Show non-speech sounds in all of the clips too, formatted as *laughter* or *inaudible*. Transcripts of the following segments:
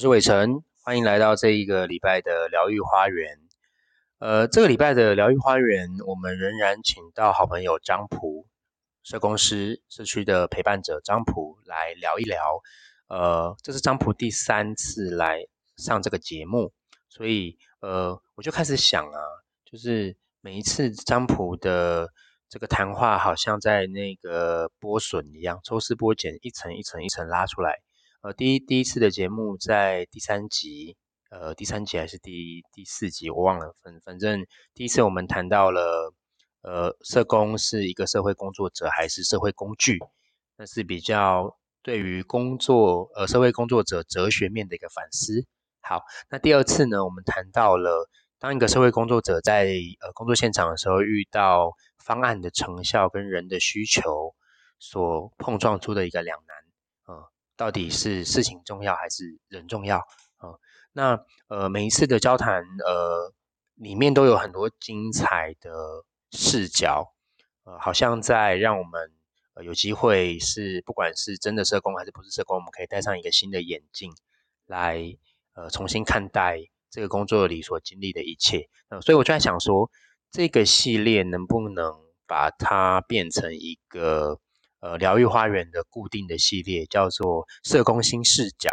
我是伟成，欢迎来到这一个礼拜的疗愈花园。呃，这个礼拜的疗愈花园，我们仍然请到好朋友张普，社工师社区的陪伴者张普来聊一聊。呃，这是张普第三次来上这个节目，所以呃，我就开始想啊，就是每一次张普的这个谈话，好像在那个剥笋一样，抽丝剥茧，一层一层一层拉出来。呃，第一第一次的节目在第三集，呃，第三集还是第第四集，我忘了。反反正第一次我们谈到了，呃，社工是一个社会工作者还是社会工具？那是比较对于工作，呃，社会工作者哲学面的一个反思。好，那第二次呢，我们谈到了当一个社会工作者在呃工作现场的时候，遇到方案的成效跟人的需求所碰撞出的一个两难。到底是事情重要还是人重要啊？那呃每一次的交谈呃里面都有很多精彩的视角，呃好像在让我们呃有机会是不管是真的社工还是不是社工，我们可以戴上一个新的眼镜来呃重新看待这个工作里所经历的一切。呃所以我就在想说，这个系列能不能把它变成一个。呃，疗愈花园的固定的系列叫做社工新视角，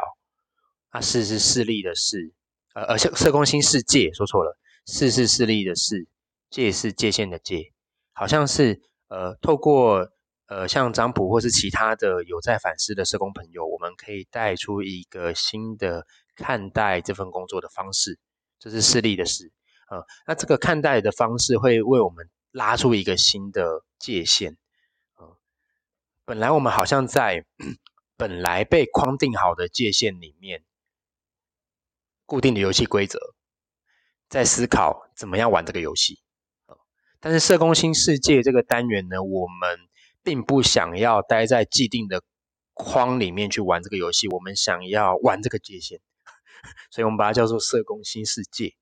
啊，视是视力的视，呃呃，社社工新世界说错了，视是视力的视，界是界限的界，好像是呃，透过呃像张普或是其他的有在反思的社工朋友，我们可以带出一个新的看待这份工作的方式，这是视力的视，呃，那这个看待的方式会为我们拉出一个新的界限。本来我们好像在本来被框定好的界限里面，固定的游戏规则，在思考怎么样玩这个游戏。但是社工新世界这个单元呢，我们并不想要待在既定的框里面去玩这个游戏，我们想要玩这个界限，*laughs* 所以我们把它叫做社工新世界。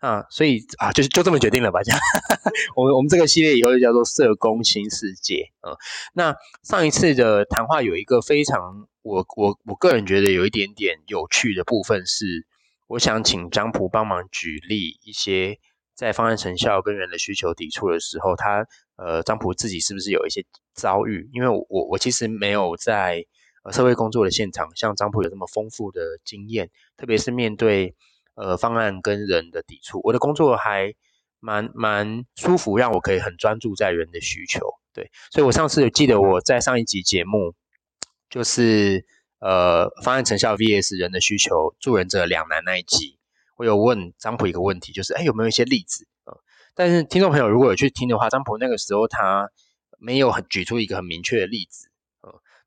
啊，所以啊，就是就这么决定了吧？这样，*laughs* 我们我们这个系列以后就叫做社工新世界。嗯，那上一次的谈话有一个非常，我我我个人觉得有一点点有趣的部分是，我想请张普帮忙举例一些在方案成效跟人的需求抵触的时候，他呃张普自己是不是有一些遭遇？因为我我其实没有在社会工作的现场，像张普有这么丰富的经验，特别是面对。呃，方案跟人的抵触，我的工作还蛮蛮舒服，让我可以很专注在人的需求。对，所以我上次有记得我在上一集节目，就是呃方案成效 VS 人的需求，助人者两难那一集，我有问张普一个问题，就是哎有没有一些例子？但是听众朋友如果有去听的话，张普那个时候他没有很举出一个很明确的例子，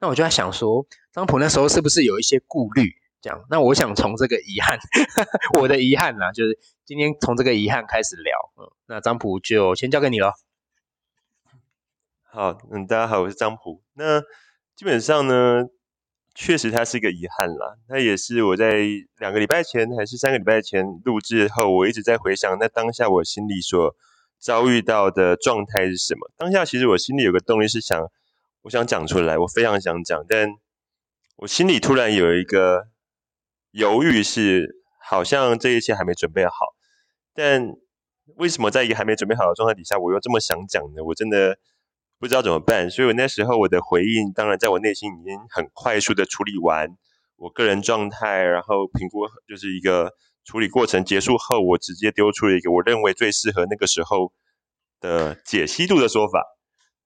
那我就在想说，张普那时候是不是有一些顾虑？这样，那我想从这个遗憾，*laughs* 我的遗憾呢，就是今天从这个遗憾开始聊。嗯，那张普就先交给你了。好，嗯，大家好，我是张普。那基本上呢，确实它是一个遗憾啦。那也是我在两个礼拜前还是三个礼拜前录制后，我一直在回想，那当下我心里所遭遇到的状态是什么？当下其实我心里有个动力是想，我想讲出来，我非常想讲，但我心里突然有一个。犹豫是好像这一切还没准备好，但为什么在一个还没准备好的状态底下，我又这么想讲呢？我真的不知道怎么办。所以我那时候我的回应，当然在我内心已经很快速的处理完我个人状态，然后评估就是一个处理过程结束后，我直接丢出了一个我认为最适合那个时候的解析度的说法。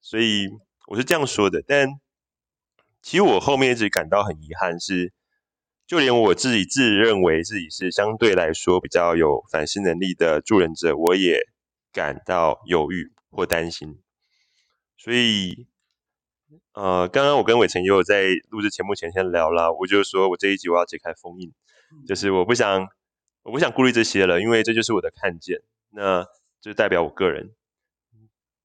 所以我是这样说的，但其实我后面一直感到很遗憾是。就连我自己自认为自己是相对来说比较有反思能力的助人者，我也感到犹豫或担心。所以，呃，刚刚我跟伟成也有在录制节目前先聊了，我就说我这一集我要解开封印，就是我不想，我不想顾虑这些了，因为这就是我的看见，那就代表我个人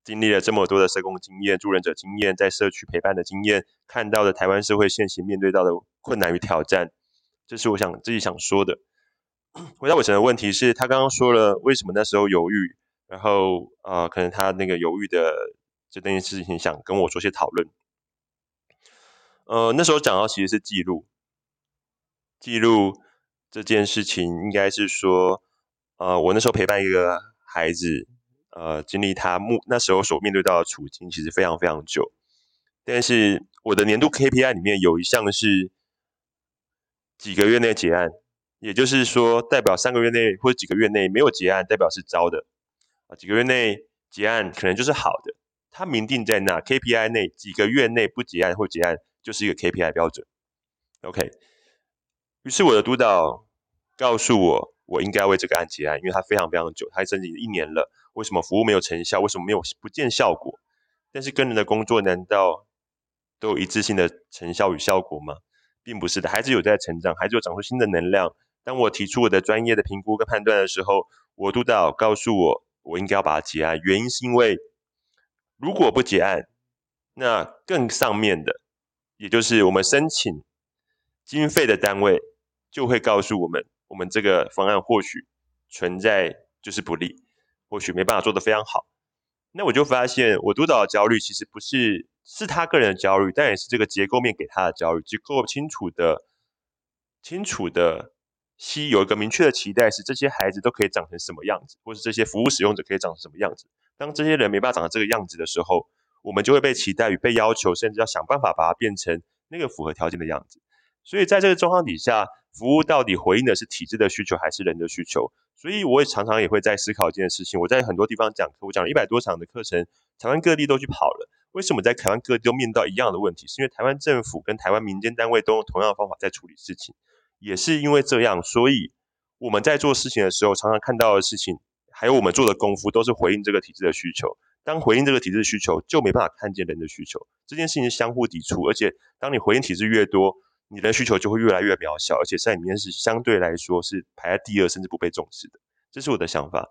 经历了这么多的社工经验、助人者经验、在社区陪伴的经验，看到的台湾社会现行面对到的困难与挑战。这是我想自己想说的。回答伟成的问题是他刚刚说了为什么那时候犹豫，然后呃，可能他那个犹豫的这件事情想跟我做些讨论。呃，那时候讲到其实是记录，记录这件事情，应该是说，呃，我那时候陪伴一个孩子，呃，经历他目那时候所面对到的处境，其实非常非常久。但是我的年度 KPI 里面有一项是几个月内结案，也就是说，代表三个月内或者几个月内没有结案，代表是糟的啊。几个月内结案可能就是好的，它明定在那 KPI 内几个月内不结案或结案就是一个 KPI 标准。OK，于是我的督导告诉我，我应该为这个案结案，因为它非常非常久，它申请一年了，为什么服务没有成效？为什么没有不见效果？但是跟人的工作难道？都有一致性的成效与效果吗？并不是的，孩子有在成长，孩子有长出新的能量。当我提出我的专业的评估跟判断的时候，我督导告诉我，我应该要把它结案。原因是因为，如果不结案，那更上面的，也就是我们申请经费的单位，就会告诉我们，我们这个方案或许存在就是不利，或许没办法做得非常好。那我就发现，我督导的焦虑其实不是。是他个人的焦虑，但也是这个结构面给他的焦虑。结构清楚的、清楚的，期有一个明确的期待，是这些孩子都可以长成什么样子，或是这些服务使用者可以长成什么样子。当这些人没办法长成这个样子的时候，我们就会被期待与被要求，甚至要想办法把它变成那个符合条件的样子。所以在这个状况底下，服务到底回应的是体制的需求还是人的需求？所以我也常常也会在思考一件事情。我在很多地方讲课，我讲了一百多场的课程，台湾各地都去跑了。为什么在台湾各地都面到一样的问题？是因为台湾政府跟台湾民间单位都用同样的方法在处理事情，也是因为这样，所以我们在做事情的时候，常常看到的事情，还有我们做的功夫，都是回应这个体制的需求。当回应这个体制的需求，就没办法看见人的需求。这件事情是相互抵触，而且当你回应体制越多，你的需求就会越来越渺小，而且在里面是相对来说是排在第二，甚至不被重视的。这是我的想法。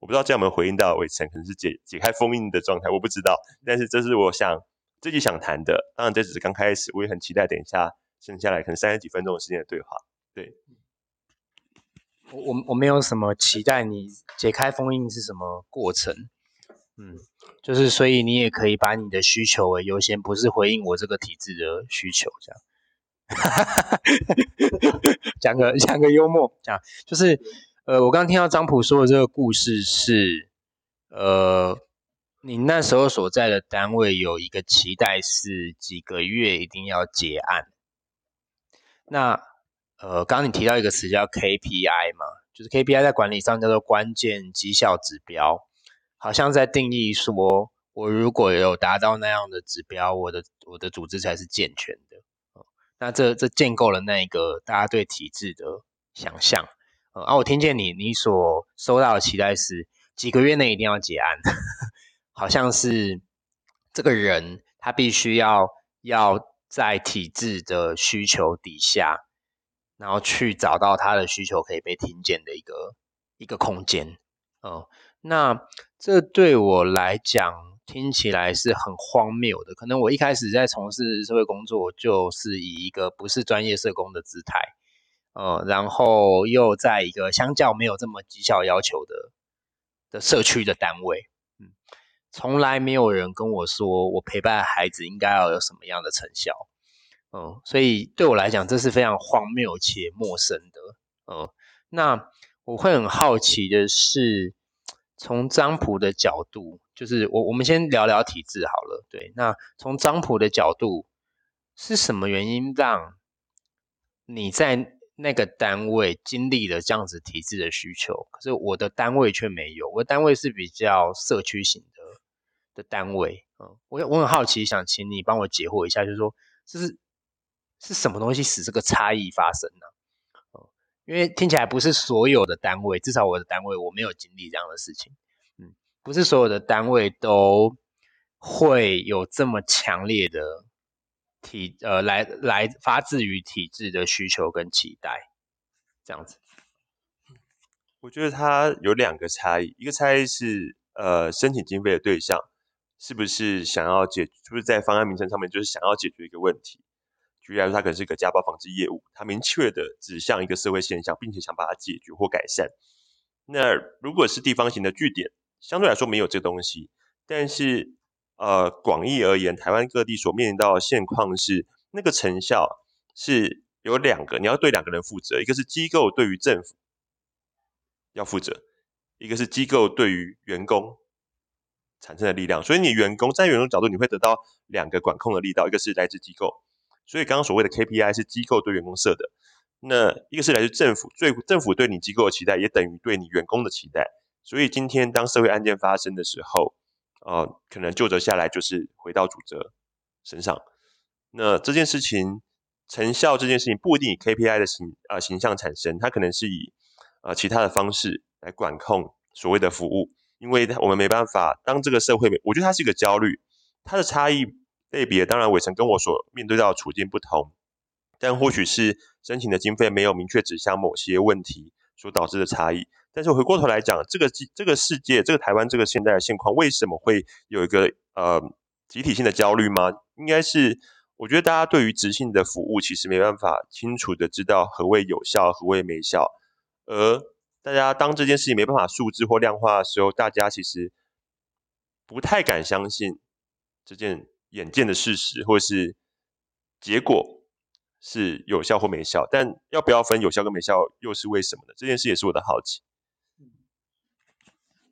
我不知道这样有没有回应到伟成，可能是解解开封印的状态，我不知道。但是这是我想自己想谈的。当然这只是刚开始，我也很期待等一下剩下来可能三十几分钟的时间的对话。对，我我我没有什么期待，你解开封印是什么过程？嗯，就是所以你也可以把你的需求为优先，不是回应我这个体制的需求，这样。*laughs* 讲个讲个幽默，讲就是。呃，我刚刚听到张普说的这个故事是，呃，你那时候所在的单位有一个期待是几个月一定要结案。那，呃，刚刚你提到一个词叫 KPI 嘛，就是 KPI 在管理上叫做关键绩效指标，好像在定义说，我如果有达到那样的指标，我的我的组织才是健全的。那这这建构了那一个大家对体制的想象。啊，我听见你你所收到的期待是几个月内一定要结案，*laughs* 好像是这个人他必须要要在体制的需求底下，然后去找到他的需求可以被听见的一个一个空间。嗯，那这对我来讲听起来是很荒谬的。可能我一开始在从事社会工作，就是以一个不是专业社工的姿态。呃，然后又在一个相较没有这么绩效要求的的社区的单位，嗯，从来没有人跟我说我陪伴孩子应该要有什么样的成效，嗯，所以对我来讲这是非常荒谬且陌生的，嗯，那我会很好奇的是，从张普的角度，就是我我们先聊聊体制好了，对，那从张普的角度，是什么原因让你在那个单位经历了这样子体制的需求，可是我的单位却没有。我的单位是比较社区型的的单位，嗯，我我很好奇，想请你帮我解惑一下，就是说这是是什么东西使这个差异发生呢？嗯，因为听起来不是所有的单位，至少我的单位我没有经历这样的事情，嗯，不是所有的单位都会有这么强烈的。体呃，来来发自于体制的需求跟期待，这样子。我觉得它有两个差异，一个差异是呃，申请经费的对象是不是想要解，就是在方案名称上面就是想要解决一个问题。举例来说，它可能是一个家暴防治业务，它明确的指向一个社会现象，并且想把它解决或改善。那如果是地方型的据点，相对来说没有这东西，但是。呃，广义而言，台湾各地所面临到的现况是，那个成效是有两个，你要对两个人负责，一个是机构对于政府要负责，一个是机构对于员工产生的力量。所以你员工在员工角度，你会得到两个管控的力道，一个是来自机构。所以刚刚所谓的 KPI 是机构对员工设的，那一个是来自政府，最政府对你机构的期待，也等于对你员工的期待。所以今天当社会案件发生的时候，呃，可能就责下来就是回到主责身上。那这件事情成效这件事情不一定以 KPI 的形啊形象产生，它可能是以呃其他的方式来管控所谓的服务，因为我们没办法当这个社会，我觉得它是一个焦虑，它的差异类别当然伟成跟我所面对到的处境不同，但或许是申请的经费没有明确指向某些问题所导致的差异。但是回过头来讲，这个这个世界，这个台湾这个现在的现况，为什么会有一个呃集体性的焦虑吗？应该是我觉得大家对于直性的服务，其实没办法清楚的知道何谓有效，何谓没效。而大家当这件事情没办法数字或量化的时候，大家其实不太敢相信这件眼见的事实，或是结果。是有效或没效，但要不要分有效跟没效，又是为什么呢？这件事也是我的好奇。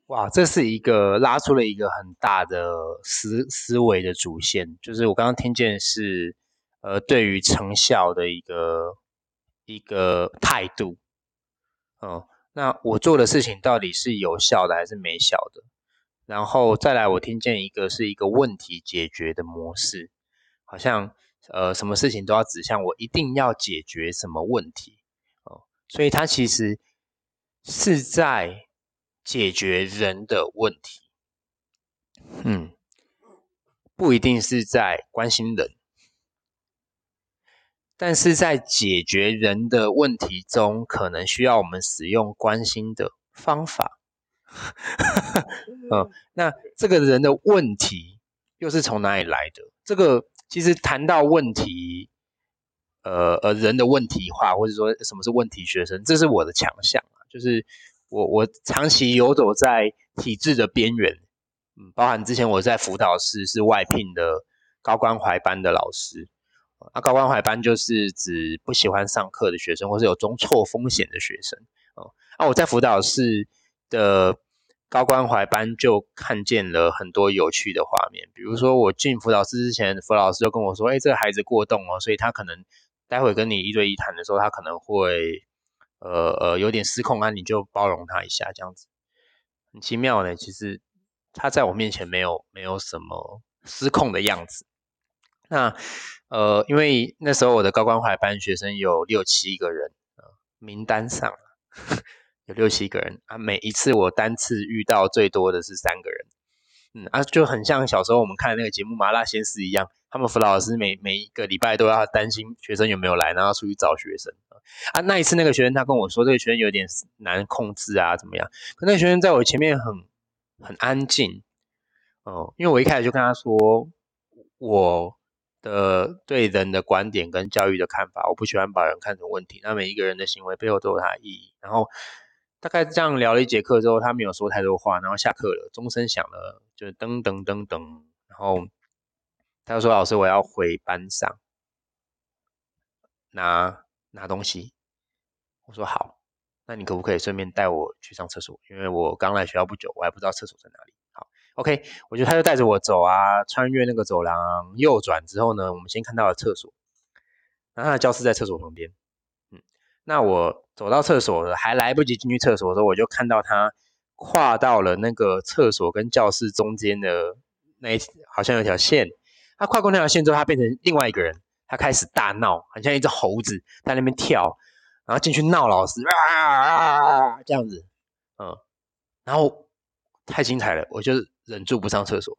哇，这是一个拉出了一个很大的思思维的主线，就是我刚刚听见是，呃，对于成效的一个一个态度。嗯，那我做的事情到底是有效的还是没效的？然后再来，我听见一个是一个问题解决的模式，好像呃，什么事情都要指向我一定要解决什么问题哦，所以它其实是在。解决人的问题，嗯，不一定是在关心人，但是在解决人的问题中，可能需要我们使用关心的方法。嗯，那这个人的问题又是从哪里来的？这个其实谈到问题，呃呃，人的问题化，或者说什么是问题学生，这是我的强项啊，就是。我我长期游走在体制的边缘，嗯，包含之前我在辅导室是外聘的高关怀班的老师，啊，高关怀班就是指不喜欢上课的学生，或是有中辍风险的学生，哦，啊，我在辅导室的高关怀班就看见了很多有趣的画面，比如说我进辅导室之前，辅导师就跟我说，哎，这个孩子过动哦，所以他可能待会跟你一对一谈的时候，他可能会。呃呃，有点失控啊，你就包容他一下，这样子很奇妙呢。其实他在我面前没有没有什么失控的样子。那呃，因为那时候我的高关怀班学生有六七个人名单上 *laughs* 有六七个人啊。每一次我单次遇到最多的是三个人，嗯啊，就很像小时候我们看的那个节目《麻辣鲜师》一样，他们辅导老师每每一个礼拜都要担心学生有没有来，然后出去找学生。啊，那一次那个学生他跟我说，这个学生有点难控制啊，怎么样？可那个学生在我前面很很安静，哦，因为我一开始就跟他说，我的对人的观点跟教育的看法，我不喜欢把人看成问题。那每一个人的行为背后都有他的意义。然后大概这样聊了一节课之后，他没有说太多话，然后下课了，钟声响了，就噔噔噔噔，然后他就说：“老师，我要回班上拿。”拿东西，我说好，那你可不可以顺便带我去上厕所？因为我刚来学校不久，我还不知道厕所在哪里。好，OK，我觉得他就带着我走啊，穿越那个走廊，右转之后呢，我们先看到了厕所，然后他的教室在厕所旁边。嗯，那我走到厕所，还来不及进去厕所的时候，我就看到他跨到了那个厕所跟教室中间的那一好像有条线，他跨过那条线之后，他变成另外一个人。他开始大闹，很像一只猴子在那边跳，然后进去闹老师啊啊啊,啊,啊这样子，嗯，然后太精彩了，我就忍住不上厕所，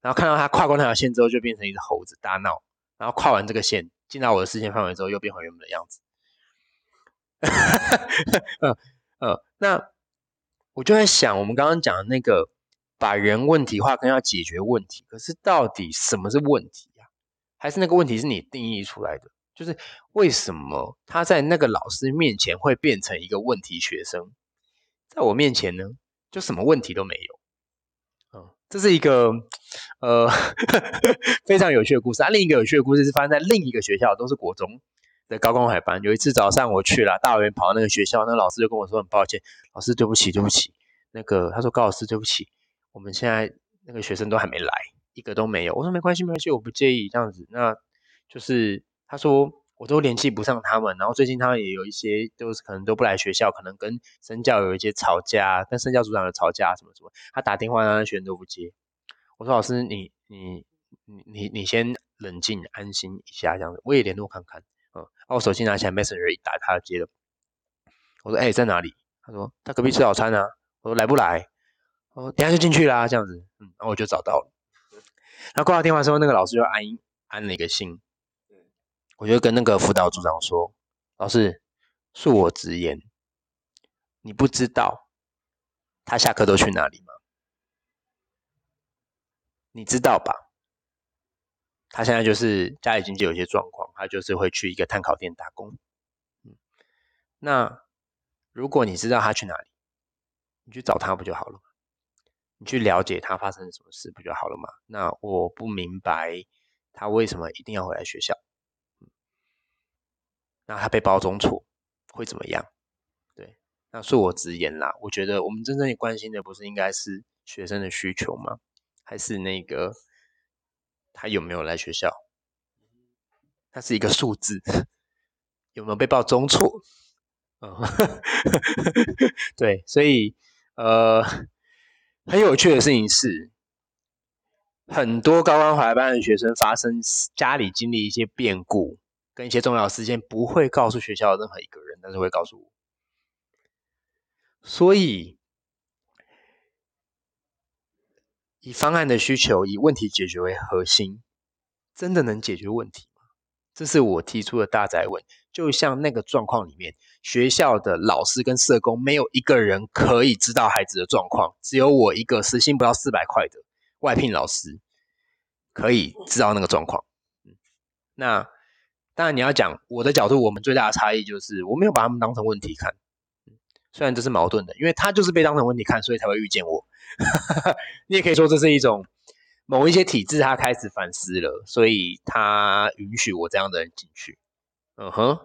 然后看到他跨过那条线之后，就变成一只猴子大闹，然后跨完这个线进到我的视线范围之后，又变回原本的样子，*laughs* 嗯嗯，那我就在想，我们刚刚讲的那个把人问题化跟要解决问题，可是到底什么是问题呀？还是那个问题是你定义出来的，就是为什么他在那个老师面前会变成一个问题学生，在我面前呢，就什么问题都没有。嗯，这是一个呃 *laughs* 非常有趣的故事啊。另一个有趣的故事是发生在另一个学校，都是国中。的高光海班。有一次早上我去了大园跑到那个学校，那老师就跟我说很抱歉，老师对不起对不起，那个他说高老师对不起，我们现在那个学生都还没来，一个都没有。我说没关系没关系，我不介意这样子。那就是他说我都联系不上他们，然后最近他们也有一些都是可能都不来学校，可能跟生教有一些吵架，跟生教组长有吵架什么什么，他打电话让学生都不接。我说老师你你你你你先冷静安心一下这样子，我也联络看看。嗯，然后我手机拿起来 Messenger 一打，他接了。我说哎在哪里？他说他隔壁吃早餐啊。我说来不来？我等下就进去啦这样子。嗯，然后我就找到了。然后挂了电话之后，那个老师就安安了一个心。我就跟那个辅导组长说：“老师，恕我直言，你不知道他下课都去哪里吗？你知道吧？他现在就是家里经济有些状况，他就是会去一个碳烤店打工。嗯，那如果你知道他去哪里，你去找他不就好了吗？你去了解他发生什么事不就好了吗？那我不明白他为什么一定要回来学校。”那他被包中错会怎么样？对，那恕我直言啦，我觉得我们真正关心的不是应该是学生的需求吗？还是那个他有没有来学校？那是一个数字，*laughs* 有没有被报中错？*laughs* 嗯，*laughs* 对，所以呃，很有趣的事情是，很多高关怀班的学生发生家里经历一些变故。跟一些重要事件不会告诉学校任何一个人，但是会告诉我。所以，以方案的需求、以问题解决为核心，真的能解决问题？这是我提出的大宅问。就像那个状况里面，学校的老师跟社工没有一个人可以知道孩子的状况，只有我一个时薪不到四百块的外聘老师可以知道那个状况。那。当然，你要讲我的角度，我们最大的差异就是我没有把他们当成问题看，虽然这是矛盾的，因为他就是被当成问题看，所以才会遇见我。*laughs* 你也可以说这是一种某一些体制他开始反思了，所以他允许我这样的人进去。嗯哼，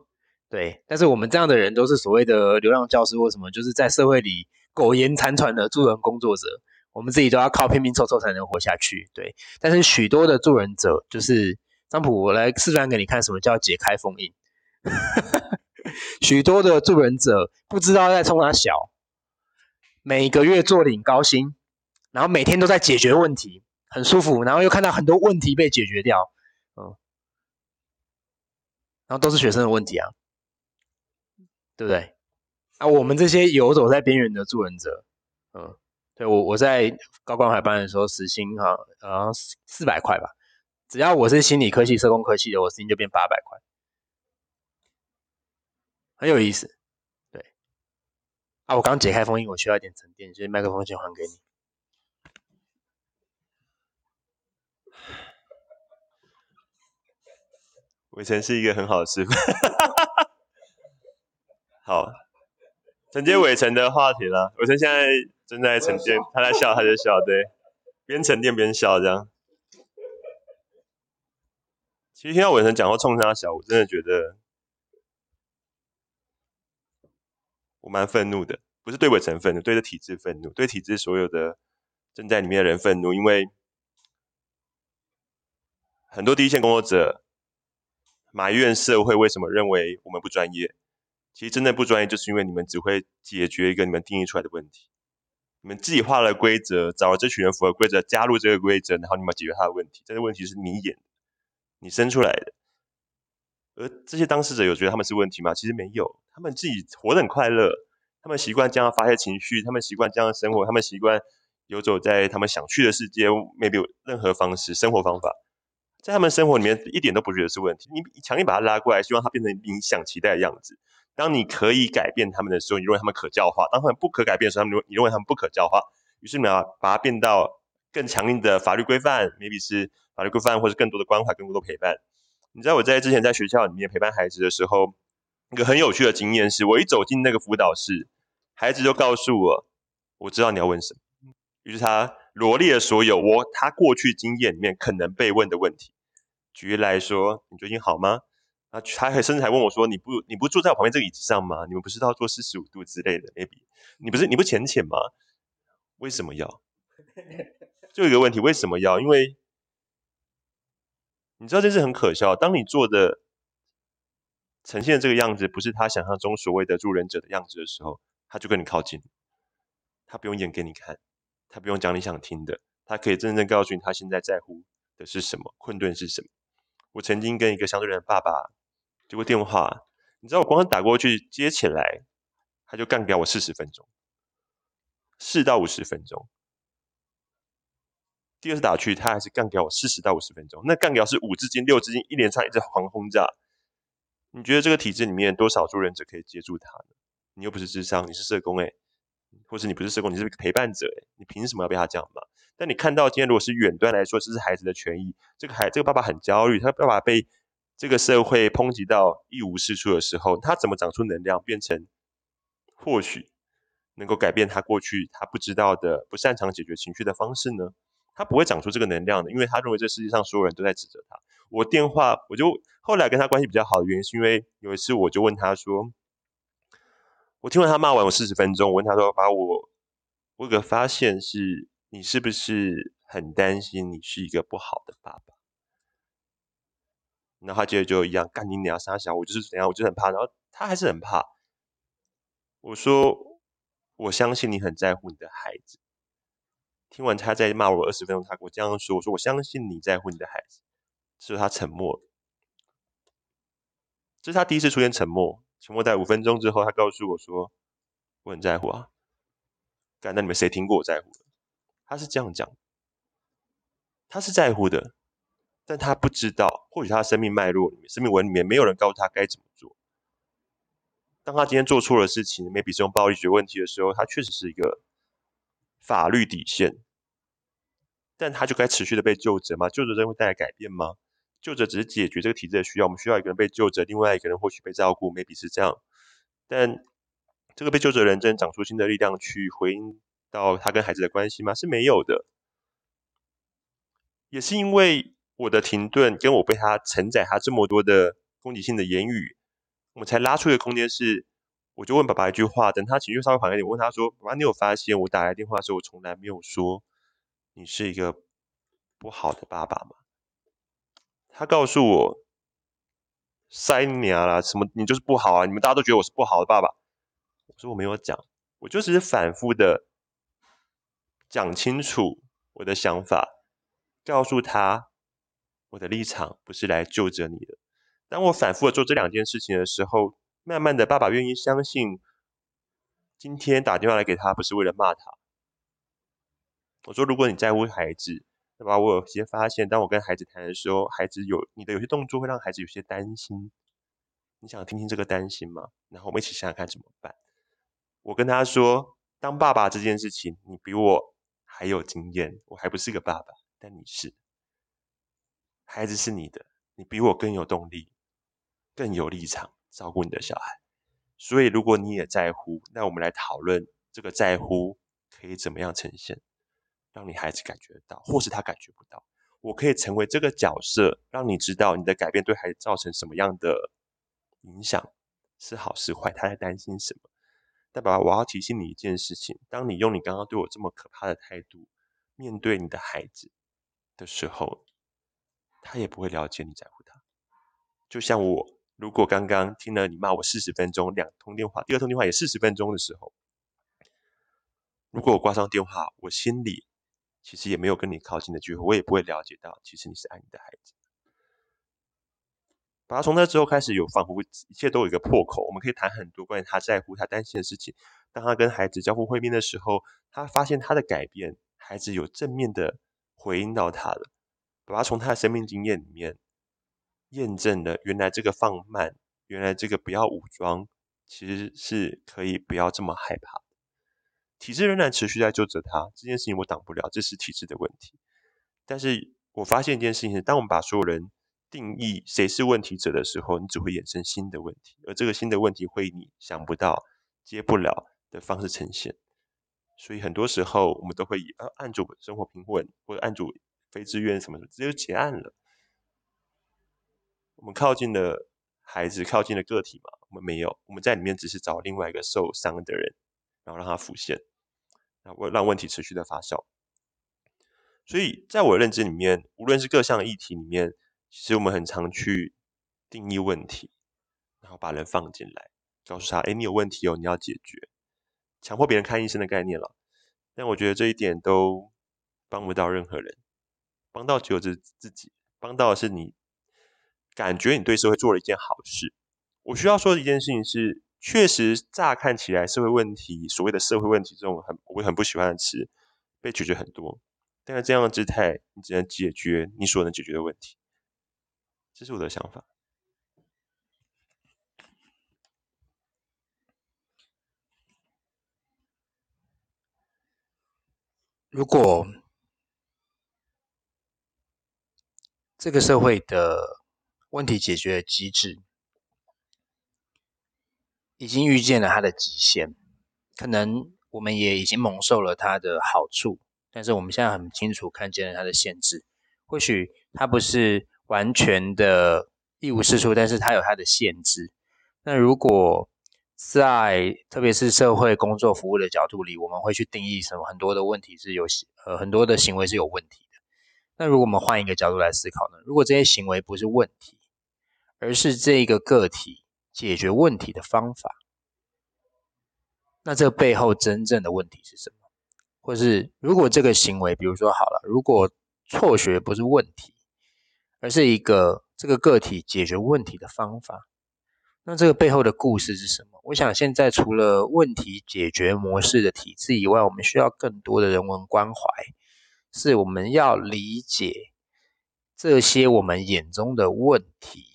对。但是我们这样的人都是所谓的流浪教师或什么，就是在社会里苟延残喘的助人工作者，我们自己都要靠拼拼凑凑才能活下去。对，但是许多的助人者就是。张普，我来示范给你看，什么叫解开封印。*laughs* 许多的助人者不知道在冲他小，每个月做领高薪，然后每天都在解决问题，很舒服，然后又看到很多问题被解决掉，嗯，然后都是学生的问题啊，对不对？啊，我们这些游走在边缘的助人者，嗯，对我我在高光海班的时候，时薪哈，呃，四百块吧。只要我是心理科系、社工科系的，我时薪就变八百块，很有意思。对，啊，我刚解开封印，我需要一点沉淀，所以麦克风先还给你。*laughs* 伟成是一个很好的师傅。好，承接伟成的话题了。伟成现在正在沉淀，他在笑，他在笑，对，边沉淀边笑，这样。其实听到伟成讲话冲他笑，我真的觉得我蛮愤怒的，不是对伟成愤怒，对着体制愤怒，对体制所有的正在里面的人愤怒，因为很多第一线工作者埋怨社会为什么认为我们不专业，其实真的不专业，就是因为你们只会解决一个你们定义出来的问题，你们自己画了规则，找了这群人符合规则，加入这个规则，然后你们解决他的问题，这个问题是你演的。你生出来的，而这些当事者有觉得他们是问题吗？其实没有，他们自己活得很快乐，他们习惯这样发泄情绪，他们习惯这样生活，他们习惯游走在他们想去的世界，maybe 任何方式生活方法，在他们生活里面一点都不觉得是问题。你强硬把他拉过来，希望他变成你想期待的样子。当你可以改变他们的时候，你认为他们可教化；当他们不可改变的时候，他们你认为他们不可教化。于是你要把它变到更强硬的法律规范，maybe 是。法律规范或者更多的关怀、更多的陪伴。你知道我在之前在学校里面陪伴孩子的时候，一个很有趣的经验是，我一走进那个辅导室，孩子就告诉我，我知道你要问什么。于是他罗列了所有我他过去经验里面可能被问的问题。举例来说，你最近好吗？啊，他还甚至还问我说：“你不你不坐在我旁边这个椅子上吗？你们不是都要坐四十五度之类的？maybe 你不是你不浅浅吗？为什么要？就一个问题，为什么要？因为你知道这是很可笑。当你做的呈现这个样子，不是他想象中所谓的助人者的样子的时候，他就跟你靠近，他不用演给你看，他不用讲你想听的，他可以真正告诉你他现在在乎的是什么，困顿是什么。我曾经跟一个相对人的爸爸。接过电话，你知道我光打过去接起来，他就干掉我四十分钟，四到五十分钟。第二次打去，他还是干掉我四十到五十分钟。那干掉是五字经、六字经一连串一直狂轰炸。你觉得这个体制里面多少助人者可以接住他呢？你又不是智商，你是社工哎，或是你不是社工，你是陪伴者，你凭什么要被他这样骂？但你看到今天如果是远端来说，这是孩子的权益，这个孩这个爸爸很焦虑，他爸爸被。这个社会抨击到一无是处的时候，他怎么长出能量，变成或许能够改变他过去他不知道的、不擅长解决情绪的方式呢？他不会长出这个能量的，因为他认为这世界上所有人都在指责他。我电话，我就后来跟他关系比较好的原因，是因为有一次我就问他说：“我听完他骂完我四十分钟，我问他说，把我我有个发现是，你是不是很担心你是一个不好的爸爸？”然后他接着就一样干你娘傻小，我就是怎样，我就很怕。然后他还是很怕。我说我相信你很在乎你的孩子。听完他在骂我二十分钟，他我这样说，我说我相信你在乎你的孩子。之后他沉默了。这是他第一次出现沉默，沉默在五分钟之后，他告诉我说我很在乎啊。干那你们谁听过我在乎？他是这样讲，他是在乎的。但他不知道，或许他的生命脉络里面、生命文里面没有人告诉他该怎么做。当他今天做错了事情，maybe 是用暴力解决问题的时候，他确实是一个法律底线。但他就该持续的被救责吗？救责真会带来改变吗？救责只是解决这个体制的需要，我们需要一个人被救责，另外一个人或许被照顾，maybe 是这样。但这个被救责人真长出新的力量去回应到他跟孩子的关系吗？是没有的。也是因为。我的停顿跟我被他承载他这么多的攻击性的言语，我才拉出一个空间。是，我就问爸爸一句话，等他情绪稍微缓一点，我问他说：“爸爸，你有发现我打来电话的时候，我从来没有说你是一个不好的爸爸吗？”他告诉我：“塞你啊啦，什么你就是不好啊！你们大家都觉得我是不好的爸爸。”我说：“我没有讲，我就只是反复的讲清楚我的想法，告诉他。”我的立场不是来救着你的。当我反复的做这两件事情的时候，慢慢的，爸爸愿意相信，今天打电话来给他不是为了骂他。我说，如果你在乎孩子，那么我有些发现，当我跟孩子谈的时候，孩子有你的有些动作会让孩子有些担心。你想听听这个担心吗？然后我们一起想想看怎么办。我跟他说，当爸爸这件事情，你比我还有经验，我还不是个爸爸，但你是。孩子是你的，你比我更有动力，更有立场照顾你的小孩。所以，如果你也在乎，那我们来讨论这个在乎可以怎么样呈现，让你孩子感觉到，或是他感觉不到。我可以成为这个角色，让你知道你的改变对孩子造成什么样的影响，是好是坏，他在担心什么。但爸爸，我要提醒你一件事情：当你用你刚刚对我这么可怕的态度面对你的孩子的时候，他也不会了解你在乎他，就像我，如果刚刚听了你骂我四十分钟，两通电话，第二通电话也四十分钟的时候，如果我挂上电话，我心里其实也没有跟你靠近的机会，我也不会了解到，其实你是爱你的孩子。把他从那之后开始有仿佛一切都有一个破口，我们可以谈很多关于他在乎、他担心的事情。当他跟孩子交互会面的时候，他发现他的改变，孩子有正面的回应到他了。爸爸从他的生命经验里面验证了，原来这个放慢，原来这个不要武装，其实是可以不要这么害怕。体制仍然持续在救责他，这件事情我挡不了，这是体制的问题。但是我发现一件事情是，当我们把所有人定义谁是问题者的时候，你只会衍生新的问题，而这个新的问题会你想不到、接不了的方式呈现。所以很多时候我们都会以呃按住生活平稳，或者按住。非自愿什么什么，直接结案了。我们靠近了孩子靠近了个体嘛？我们没有，我们在里面只是找另外一个受伤的人，然后让他浮现，然后让问题持续的发酵。所以在我的认知里面，无论是各项议题里面，其实我们很常去定义问题，然后把人放进来，告诉他：“哎，你有问题哦，你要解决。”强迫别人看医生的概念了。但我觉得这一点都帮不到任何人，帮到只有自自己，帮到的是你感觉你对社会做了一件好事。我需要说的一件事情是，确实乍看起来社会问题，所谓的社会问题这种很我很不喜欢的词，被解决很多。但是这样的姿态，你只能解决你所能解决的问题。这是我的想法。如果这个社会的问题解决机制已经预见了它的极限，可能我们也已经蒙受了它的好处，但是我们现在很清楚看见了它的限制。或许它不是完全的一无是处，但是它有它的限制。那如果在特别是社会工作服务的角度里，我们会去定义什么？很多的问题是有呃很多的行为是有问题的。那如果我们换一个角度来思考呢？如果这些行为不是问题，而是这一个个体解决问题的方法，那这背后真正的问题是什么？或是如果这个行为，比如说好了，如果辍学不是问题，而是一个这个个体解决问题的方法。那这个背后的故事是什么？我想现在除了问题解决模式的体制以外，我们需要更多的人文关怀，是我们要理解这些我们眼中的问题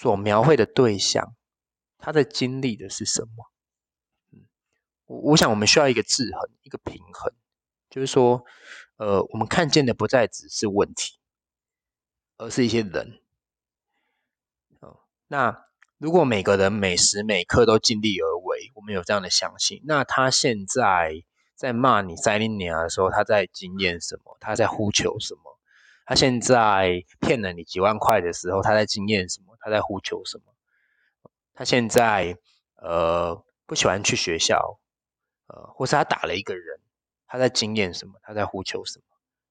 所描绘的对象，他的经历的是什么？嗯，我我想我们需要一个制衡，一个平衡，就是说，呃，我们看见的不再只是问题。而是一些人，哦，那如果每个人每时每刻都尽力而为，我们有这样的相信，那他现在在骂你塞林尼亚的时候，他在经验什么？他在呼求什么？他现在骗了你几万块的时候，他在经验什么？他在呼求什么？他现在呃不喜欢去学校，呃，或是他打了一个人，他在经验什么？他在呼求什么？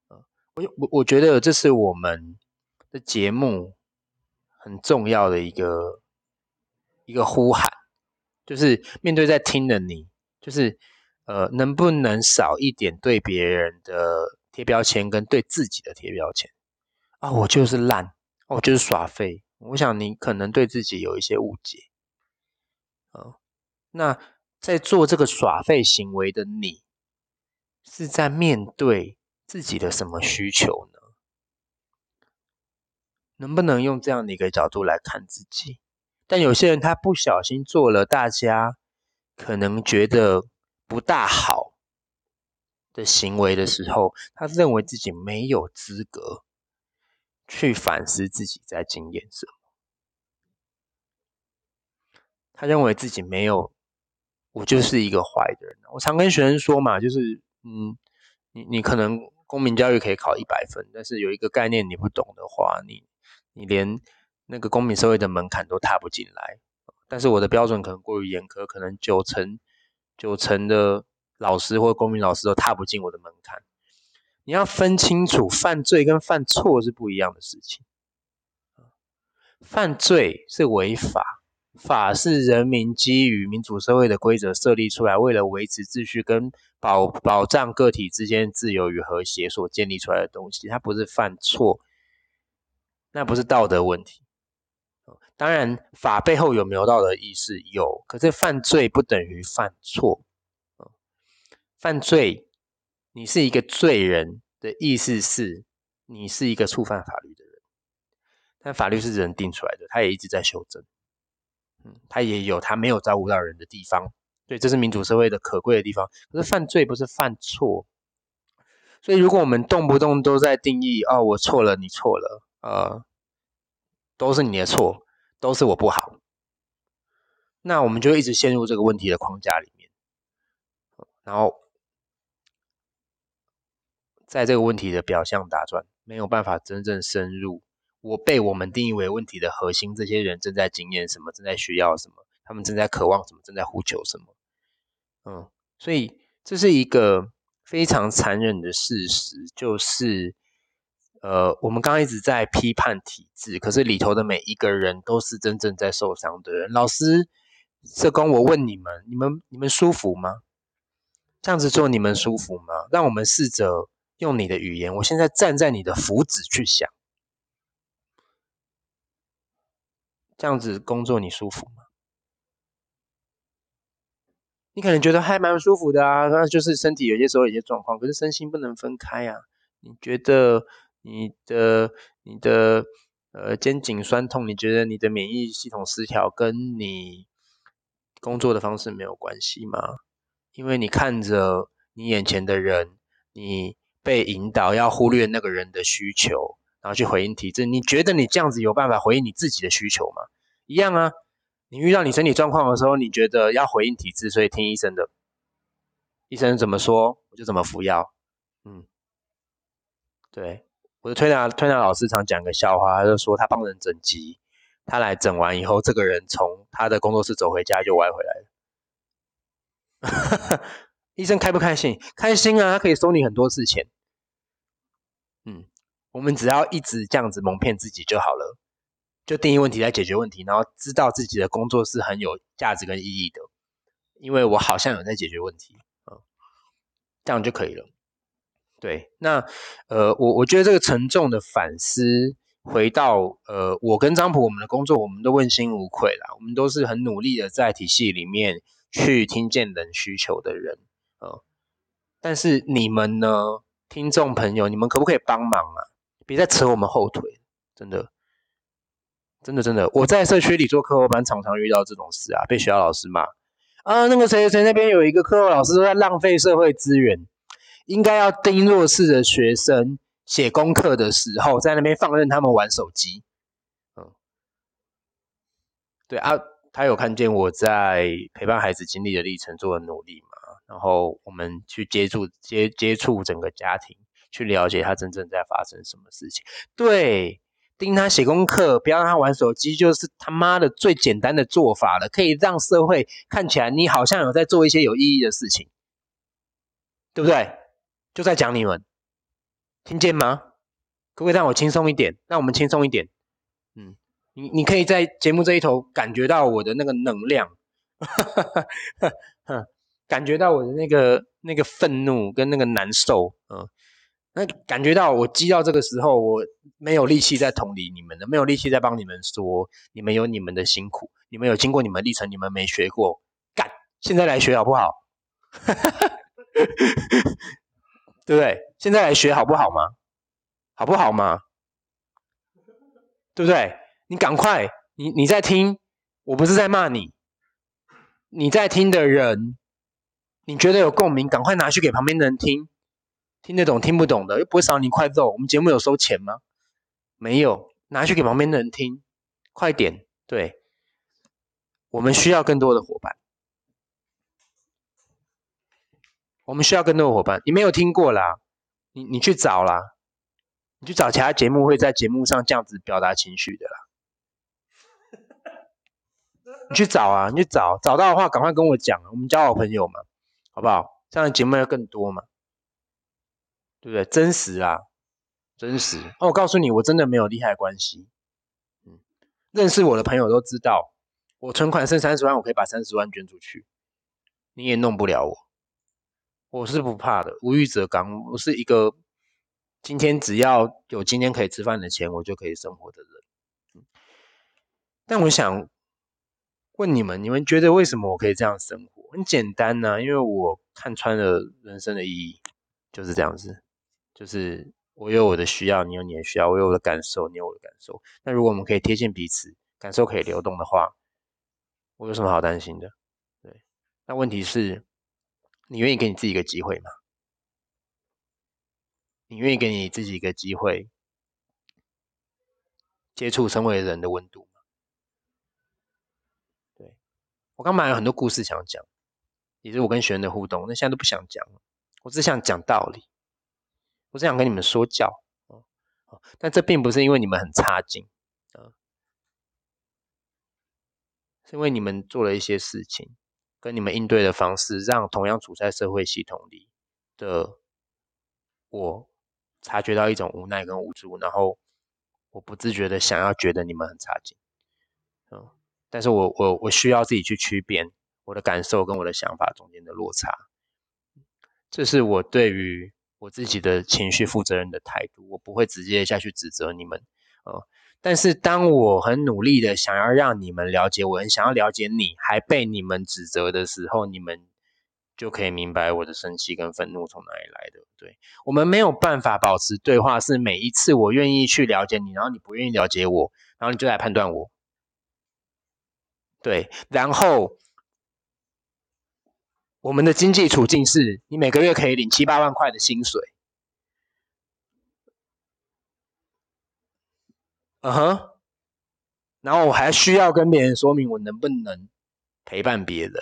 呃，我我我觉得这是我们。的节目很重要的一个一个呼喊，就是面对在听的你，就是呃，能不能少一点对别人的贴标签，跟对自己的贴标签啊？我就是烂，我就是耍废。我想你可能对自己有一些误解，啊，那在做这个耍废行为的你，是在面对自己的什么需求呢？能不能用这样的一个角度来看自己？但有些人他不小心做了大家可能觉得不大好的行为的时候，他认为自己没有资格去反思自己在经验什么。他认为自己没有，我就是一个坏的人。我常跟学生说嘛，就是嗯，你你可能公民教育可以考一百分，但是有一个概念你不懂的话，你。你连那个公民社会的门槛都踏不进来，但是我的标准可能过于严苛，可能九成九成的老师或公民老师都踏不进我的门槛。你要分清楚，犯罪跟犯错是不一样的事情。犯罪是违法，法是人民基于民主社会的规则设立出来，为了维持秩序跟保保障个体之间自由与和谐所建立出来的东西，它不是犯错。那不是道德问题，当然法背后有没有道德意识有，可是犯罪不等于犯错，犯罪你是一个罪人的意思是你是一个触犯法律的人，但法律是人定出来的，他也一直在修正，嗯，他也有他没有照顾到人的地方，对，这是民主社会的可贵的地方，可是犯罪不是犯错，所以如果我们动不动都在定义，哦，我错了，你错了。呃，都是你的错，都是我不好，那我们就一直陷入这个问题的框架里面，然后在这个问题的表象打转，没有办法真正深入。我被我们定义为问题的核心，这些人正在经验什么，正在需要什么，他们正在渴望什么，正在呼求什么。嗯，所以这是一个非常残忍的事实，就是，呃，我们刚刚一直在批判体制，可是里头的每一个人都是真正在受伤的人。老师、社工，我问你们，你们你们舒服吗？这样子做你们舒服吗？让我们试着用你的语言，我现在站在你的福祉去想。这样子工作你舒服吗？你可能觉得还蛮舒服的啊，那就是身体有些时候有些状况，可是身心不能分开啊。你觉得你的你的呃肩颈酸痛，你觉得你的免疫系统失调跟你工作的方式没有关系吗？因为你看着你眼前的人，你被引导要忽略那个人的需求。然后去回应体质，你觉得你这样子有办法回应你自己的需求吗？一样啊，你遇到你身体状况的时候，你觉得要回应体质，所以听医生的，医生怎么说我就怎么服药。嗯，对，我的推拿推拿老师常讲个笑话，他就说他帮人整肌，他来整完以后，这个人从他的工作室走回家就歪回来了。*laughs* 医生开不开心？开心啊，他可以收你很多次钱。嗯。我们只要一直这样子蒙骗自己就好了，就定义问题来解决问题，然后知道自己的工作是很有价值跟意义的，因为我好像有在解决问题，嗯，这样就可以了。对，那呃，我我觉得这个沉重的反思，回到呃，我跟张普我们的工作，我们都问心无愧啦，我们都是很努力的在体系里面去听见人需求的人，嗯，但是你们呢，听众朋友，你们可不可以帮忙啊？别再扯我们后腿，真的，真的，真的，我在社区里做课后班，常常遇到这种事啊，被学校老师骂。啊，那个谁谁谁那边有一个课后老师在浪费社会资源，应该要盯弱势的学生写功课的时候，在那边放任他们玩手机，对啊，他有看见我在陪伴孩子经历的历程做的努力，然后我们去接触接接触整个家庭。去了解他真正在发生什么事情。对，盯他写功课，不要让他玩手机，就是他妈的最简单的做法了，可以让社会看起来你好像有在做一些有意义的事情，对不对？就在讲你们，听见吗？可不可以让我轻松一点？让我们轻松一点。嗯，你你可以在节目这一头感觉到我的那个能量，*laughs* 感觉到我的那个那个愤怒跟那个难受，嗯。那感觉到我激到这个时候，我没有力气再同理你们的，没有力气再帮你们说，你们有你们的辛苦，你们有经过你们历程，你们没学过，干，现在来学好不好？*laughs* 对不对？现在来学好不好吗？好不好吗？对不对？你赶快，你你在听，我不是在骂你，你在听的人，你觉得有共鸣，赶快拿去给旁边的人听。听得懂听不懂的又不会少你一块肉。我们节目有收钱吗？没有，拿去给旁边的人听，快点。对，我们需要更多的伙伴，我们需要更多的伙伴。你没有听过啦，你你去找啦，你去找其他节目会在节目上这样子表达情绪的啦。你去找啊，你去找，找到的话赶快跟我讲，我们交好朋友嘛，好不好？这样的节目要更多嘛。对不对？真实啊，真实。哦，我告诉你，我真的没有利害关系。嗯，认识我的朋友都知道，我存款剩三十万，我可以把三十万捐出去，你也弄不了我。我是不怕的，无欲则刚。我是一个今天只要有今天可以吃饭的钱，我就可以生活的人。但我想问你们，你们觉得为什么我可以这样生活？很简单呐，因为我看穿了人生的意义，就是这样子。就是我有我的需要，你有你的需要，我有我的感受，你有我的感受。那如果我们可以贴近彼此，感受可以流动的话，我有什么好担心的？对，那问题是，你愿意给你自己一个机会吗？你愿意给你自己一个机会，接触身为人的温度吗？对我刚买了很多故事想讲，也是我跟学员的互动，那现在都不想讲了，我只想讲道理。我只想跟你们说教，但这并不是因为你们很差劲，啊，是因为你们做了一些事情，跟你们应对的方式，让同样处在社会系统里的我察觉到一种无奈跟无助，然后我不自觉的想要觉得你们很差劲，嗯，但是我我我需要自己去区别我的感受跟我的想法中间的落差，这是我对于。我自己的情绪负责任的态度，我不会直接下去指责你们，呃，但是当我很努力的想要让你们了解我，很想要了解你，还被你们指责的时候，你们就可以明白我的生气跟愤怒从哪里来的。对我们没有办法保持对话，是每一次我愿意去了解你，然后你不愿意了解我，然后你就来判断我，对，然后。我们的经济处境是，你每个月可以领七八万块的薪水，嗯哼，然后我还需要跟别人说明我能不能陪伴别人，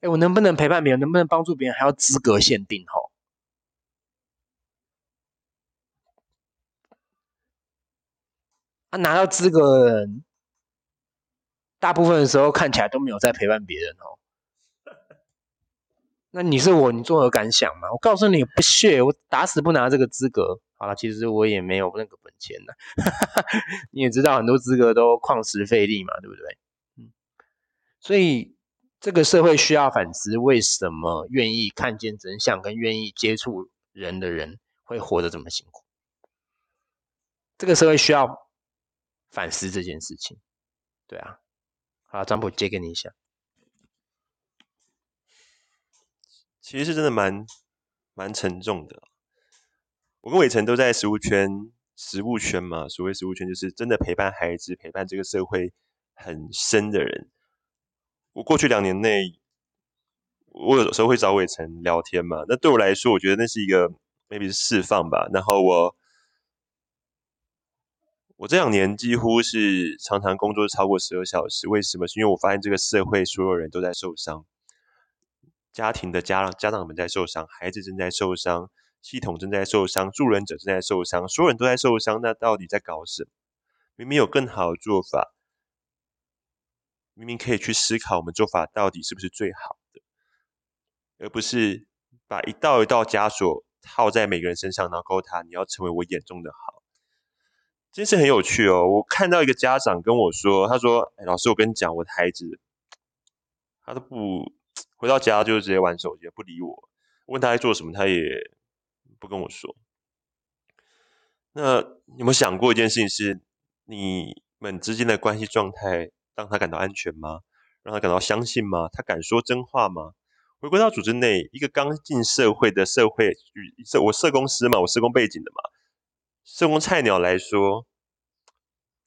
哎，我能不能陪伴别人，能不能帮助别人，还要资格限定吼，啊，拿到资格的人，大部分的时候看起来都没有在陪伴别人哦。那你是我，你作何感想嘛？我告诉你不屑，我打死不拿这个资格。好了，其实我也没有那个本钱呢。*laughs* 你也知道，很多资格都旷时费力嘛，对不对？嗯，所以这个社会需要反思，为什么愿意看见真相跟愿意接触人的人会活得这么辛苦？这个社会需要反思这件事情。对啊，好，张普借给你一下。其实是真的蛮蛮沉重的。我跟伟成都在食物圈，食物圈嘛，所谓食物圈就是真的陪伴孩子、陪伴这个社会很深的人。我过去两年内，我有时候会找伟成聊天嘛。那对我来说，我觉得那是一个 maybe 是释放吧。然后我我这两年几乎是常常工作超过十二小时。为什么？是因为我发现这个社会所有人都在受伤。家庭的家家长们在受伤，孩子正在受伤，系统正在受伤，助人者正在受伤，所有人都在受伤。那到底在搞什么？明明有更好的做法，明明可以去思考我们做法到底是不是最好的，而不是把一道一道枷锁套在每个人身上，然后告诉他你要成为我眼中的好。真是很有趣哦。我看到一个家长跟我说，他说：“老师，我跟你讲，我的孩子，他都不。”回到家就是直接玩手机，不理我。问他在做什么，他也不跟我说。那有没有想过一件事情？是你们之间的关系状态让他感到安全吗？让他感到相信吗？他敢说真话吗？回归到组织内，一个刚进社会的社会与社我社工师嘛，我社工背景的嘛，社工菜鸟来说，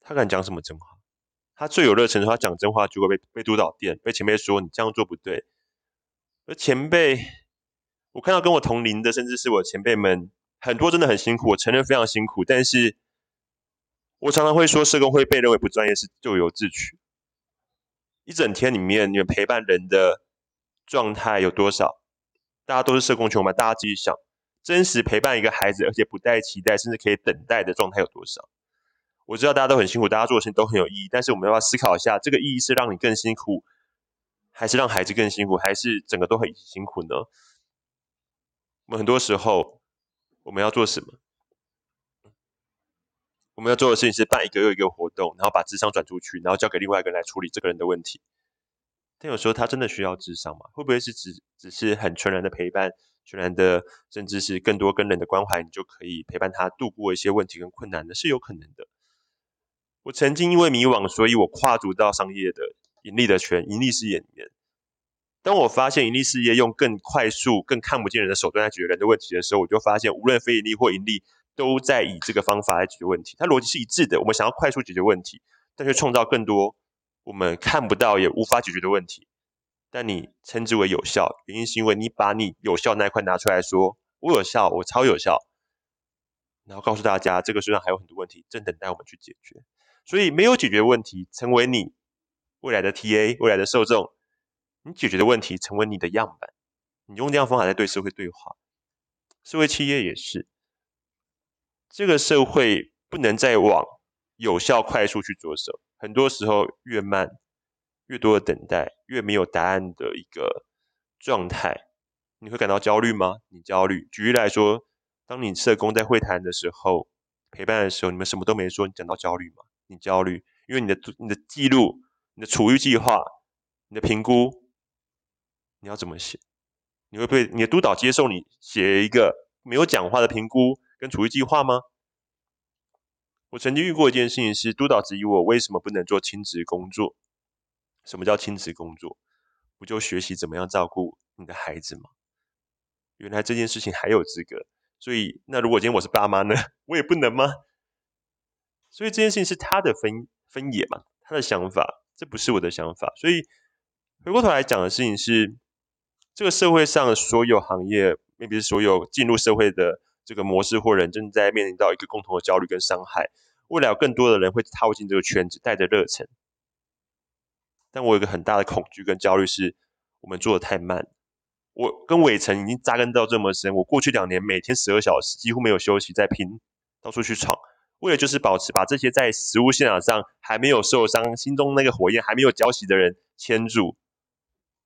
他敢讲什么真话？他最有热忱的话，讲真话就会被被督导电，被前辈说你这样做不对。而前辈，我看到跟我同龄的，甚至是我前辈们，很多真的很辛苦，我承认非常辛苦。但是，我常常会说，社工会被认为不专业是咎由自取。一整天里面，你们陪伴人的状态有多少？大家都是社工穷嘛？大家自己想，真实陪伴一个孩子，而且不带期待，甚至可以等待的状态有多少？我知道大家都很辛苦，大家做的事情都很有意义，但是我们要要思考一下，这个意义是让你更辛苦？还是让孩子更辛苦，还是整个都很辛苦呢？我们很多时候我们要做什么？我们要做的事情是办一个又一个活动，然后把智商转出去，然后交给另外一个人来处理这个人的问题。但有时候他真的需要智商吗？会不会是只只是很纯然的陪伴，纯然的，甚至是更多跟人的关怀，你就可以陪伴他度过一些问题跟困难呢？是有可能的。我曾经因为迷惘，所以我跨足到商业的。盈利的权，盈利事业里面，当我发现盈利事业用更快速、更看不见人的手段来解决人的问题的时候，我就发现，无论非盈利或盈利，都在以这个方法来解决问题。它逻辑是一致的。我们想要快速解决问题，但却创造更多我们看不到也无法解决的问题。但你称之为有效，原因是因为你把你有效那一块拿出来说，我有效，我超有效，然后告诉大家，这个世上还有很多问题正等待我们去解决。所以，没有解决问题，成为你。未来的 TA，未来的受众，你解决的问题成为你的样板，你用这样方法在对社会对话，社会企业也是，这个社会不能再往有效、快速去着手。很多时候越慢，越多的等待，越没有答案的一个状态，你会感到焦虑吗？你焦虑。举例来说，当你社工在会谈的时候，陪伴的时候，你们什么都没说，你感到焦虑吗？你焦虑，因为你的你的记录、你的处遇计划、你的评估，你要怎么写？你会被你的督导接受你写一个没有讲话的评估跟处遇计划吗？我曾经遇过一件事情，是督导质疑我为什么不能做亲子工作。什么叫亲子工作？不就学习怎么样照顾你的孩子吗？原来这件事情还有资格。所以，那如果今天我是爸妈呢？*laughs* 我也不能吗？所以这件事情是他的分分野嘛，他的想法，这不是我的想法。所以回过头来讲的事情是，这个社会上所有行业特别是所有进入社会的。这个模式或人正在面临到一个共同的焦虑跟伤害，未来有更多的人会踏入进这个圈子，带着热忱。但我有一个很大的恐惧跟焦虑，是我们做的太慢。我跟伟成已经扎根到这么深，我过去两年每天十二小时几乎没有休息，在拼，到处去闯，为了就是保持把这些在实物现场上还没有受伤、心中那个火焰还没有浇熄的人牵住。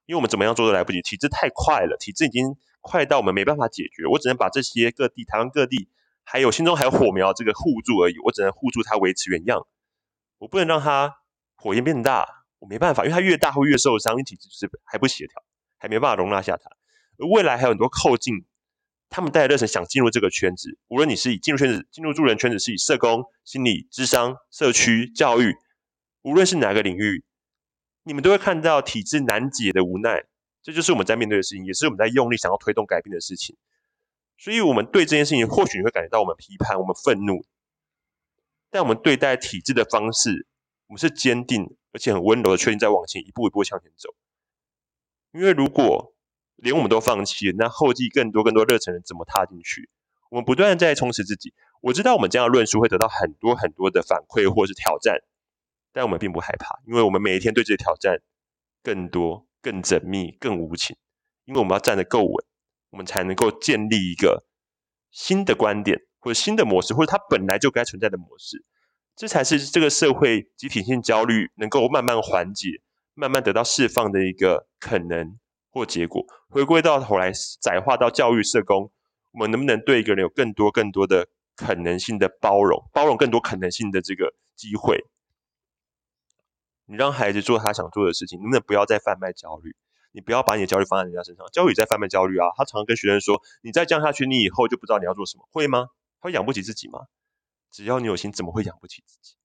因为我们怎么样做都来不及，体制太快了，体制已经。快到我们没办法解决，我只能把这些各地、台湾各地，还有心中还有火苗，这个护住而已。我只能护住它，维持原样。我不能让它火焰变大，我没办法，因为它越大会越受伤，因为体质就是还不协调，还没办法容纳下它。未来还有很多后进，他们带着热忱想进入这个圈子。无论你是以进入圈子、进入助人圈子，是以社工、心理、智商、社区、教育，无论是哪个领域，你们都会看到体制难解的无奈。这就是我们在面对的事情，也是我们在用力想要推动改变的事情。所以，我们对这件事情，或许你会感觉到我们批判、我们愤怒，但我们对待体制的方式，我们是坚定而且很温柔的，确定在往前一步一步向前走。因为如果连我们都放弃，那后继更多更多热忱人怎么踏进去？我们不断在充实自己。我知道我们这样的论述会得到很多很多的反馈或是挑战，但我们并不害怕，因为我们每一天对这些挑战更多。更缜密、更无情，因为我们要站得够稳，我们才能够建立一个新的观点，或者新的模式，或者它本来就该存在的模式。这才是这个社会集体性焦虑能够慢慢缓解、慢慢得到释放的一个可能或结果。回归到头来，窄化到教育社工，我们能不能对一个人有更多、更多的可能性的包容，包容更多可能性的这个机会？你让孩子做他想做的事情，能不能不要再贩卖焦虑？你不要把你的焦虑放在人家身上，焦虑在贩卖焦虑啊！他常常跟学生说：“你再这样下去，你以后就不知道你要做什么，会吗？他会养不起自己吗？只要你有心，怎么会养不起自己？”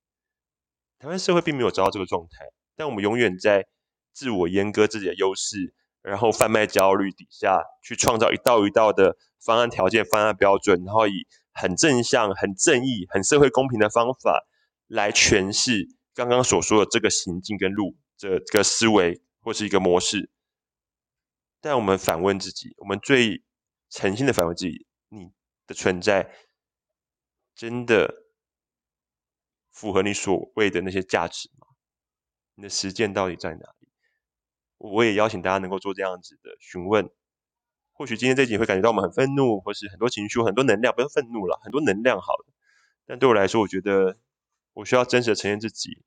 台湾社会并没有找到这个状态，但我们永远在自我阉割自己的优势，然后贩卖焦虑底下去创造一道一道的方案条件、方案标准，然后以很正向、很正义、很社会公平的方法来诠释。刚刚所说的这个行径跟路，这个思维或是一个模式，但我们反问自己，我们最诚心的反问自己：你的存在真的符合你所谓的那些价值吗？你的实践到底在哪？我也邀请大家能够做这样子的询问。或许今天这集会感觉到我们很愤怒，或是很多情绪、很多能量，不要愤怒了，很多能量好了。但对我来说，我觉得。我需要真实的呈现自己，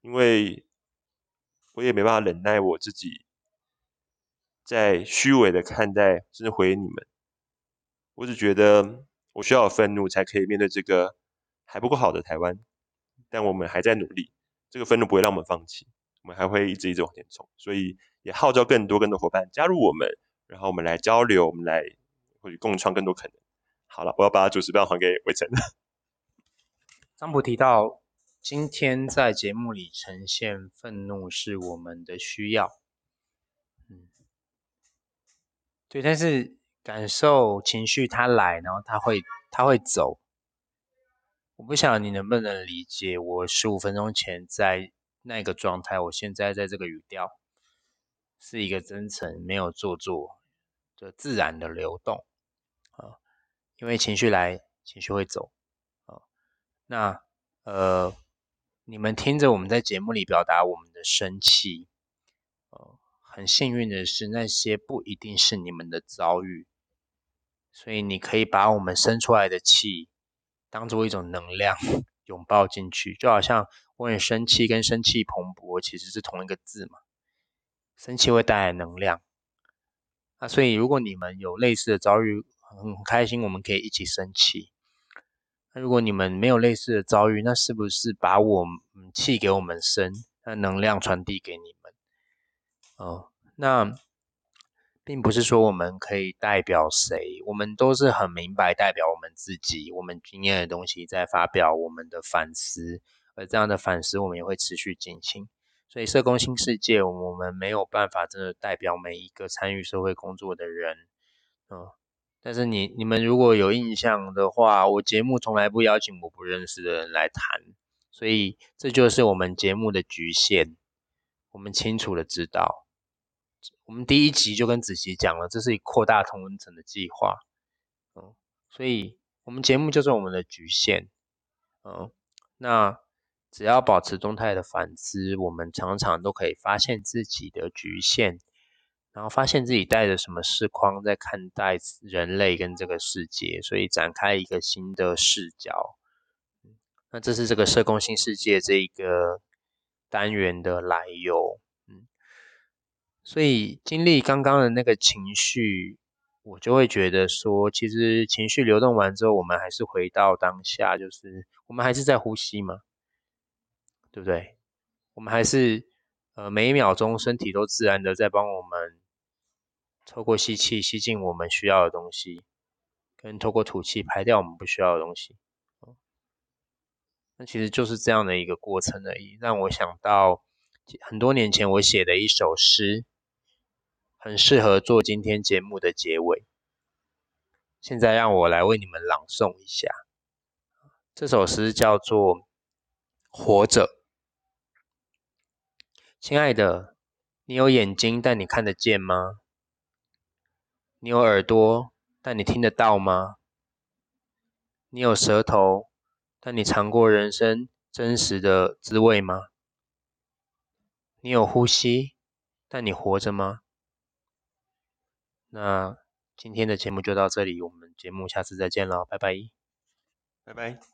因为我也没办法忍耐我自己，在虚伪的看待甚至回应你们。我只觉得我需要有愤怒，才可以面对这个还不够好的台湾。但我们还在努力，这个愤怒不会让我们放弃，我们还会一直一直往前冲。所以也号召更多更多伙伴加入我们，然后我们来交流，我们来或许共创更多可能。好了，我要把主持棒还给魏晨。张普提到，今天在节目里呈现愤怒是我们的需要，嗯，对，但是感受情绪它来，然后它会它会走。我不晓得你能不能理解我十五分钟前在那个状态，我现在在这个语调是一个真诚、没有做作的自然的流动啊，因为情绪来，情绪会走啊。那呃，你们听着我们在节目里表达我们的生气，呃，很幸运的是那些不一定是你们的遭遇，所以你可以把我们生出来的气当做一种能量拥抱进去，就好像我很生气跟生气蓬勃其实是同一个字嘛。生气会带来能量，那，所以如果你们有类似的遭遇，很开心，我们可以一起生气。那如果你们没有类似的遭遇，那是不是把我气给我们生，那能量传递给你们？哦，那并不是说我们可以代表谁，我们都是很明白代表我们自己，我们经验的东西在发表我们的反思，而这样的反思我们也会持续进行。所以，社工新世界，我们没有办法真的代表每一个参与社会工作的人，嗯。但是你你们如果有印象的话，我节目从来不邀请我不认识的人来谈，所以这就是我们节目的局限。我们清楚的知道，我们第一集就跟子琪讲了，这是扩大同温层的计划，嗯。所以，我们节目就是我们的局限，嗯。那。只要保持动态的反思，我们常常都可以发现自己的局限，然后发现自己带着什么视框在看待人类跟这个世界，所以展开一个新的视角。那这是这个社工新世界这一个单元的来由。所以经历刚刚的那个情绪，我就会觉得说，其实情绪流动完之后，我们还是回到当下，就是我们还是在呼吸嘛。对不对？我们还是呃每一秒钟身体都自然的在帮我们透过吸气吸进我们需要的东西，跟透过吐气排掉我们不需要的东西。那其实就是这样的一个过程而已。让我想到很多年前我写的一首诗，很适合做今天节目的结尾。现在让我来为你们朗诵一下。这首诗叫做《活着》。亲爱的，你有眼睛，但你看得见吗？你有耳朵，但你听得到吗？你有舌头，但你尝过人生真实的滋味吗？你有呼吸，但你活着吗？那今天的节目就到这里，我们节目下次再见了，拜拜，拜拜。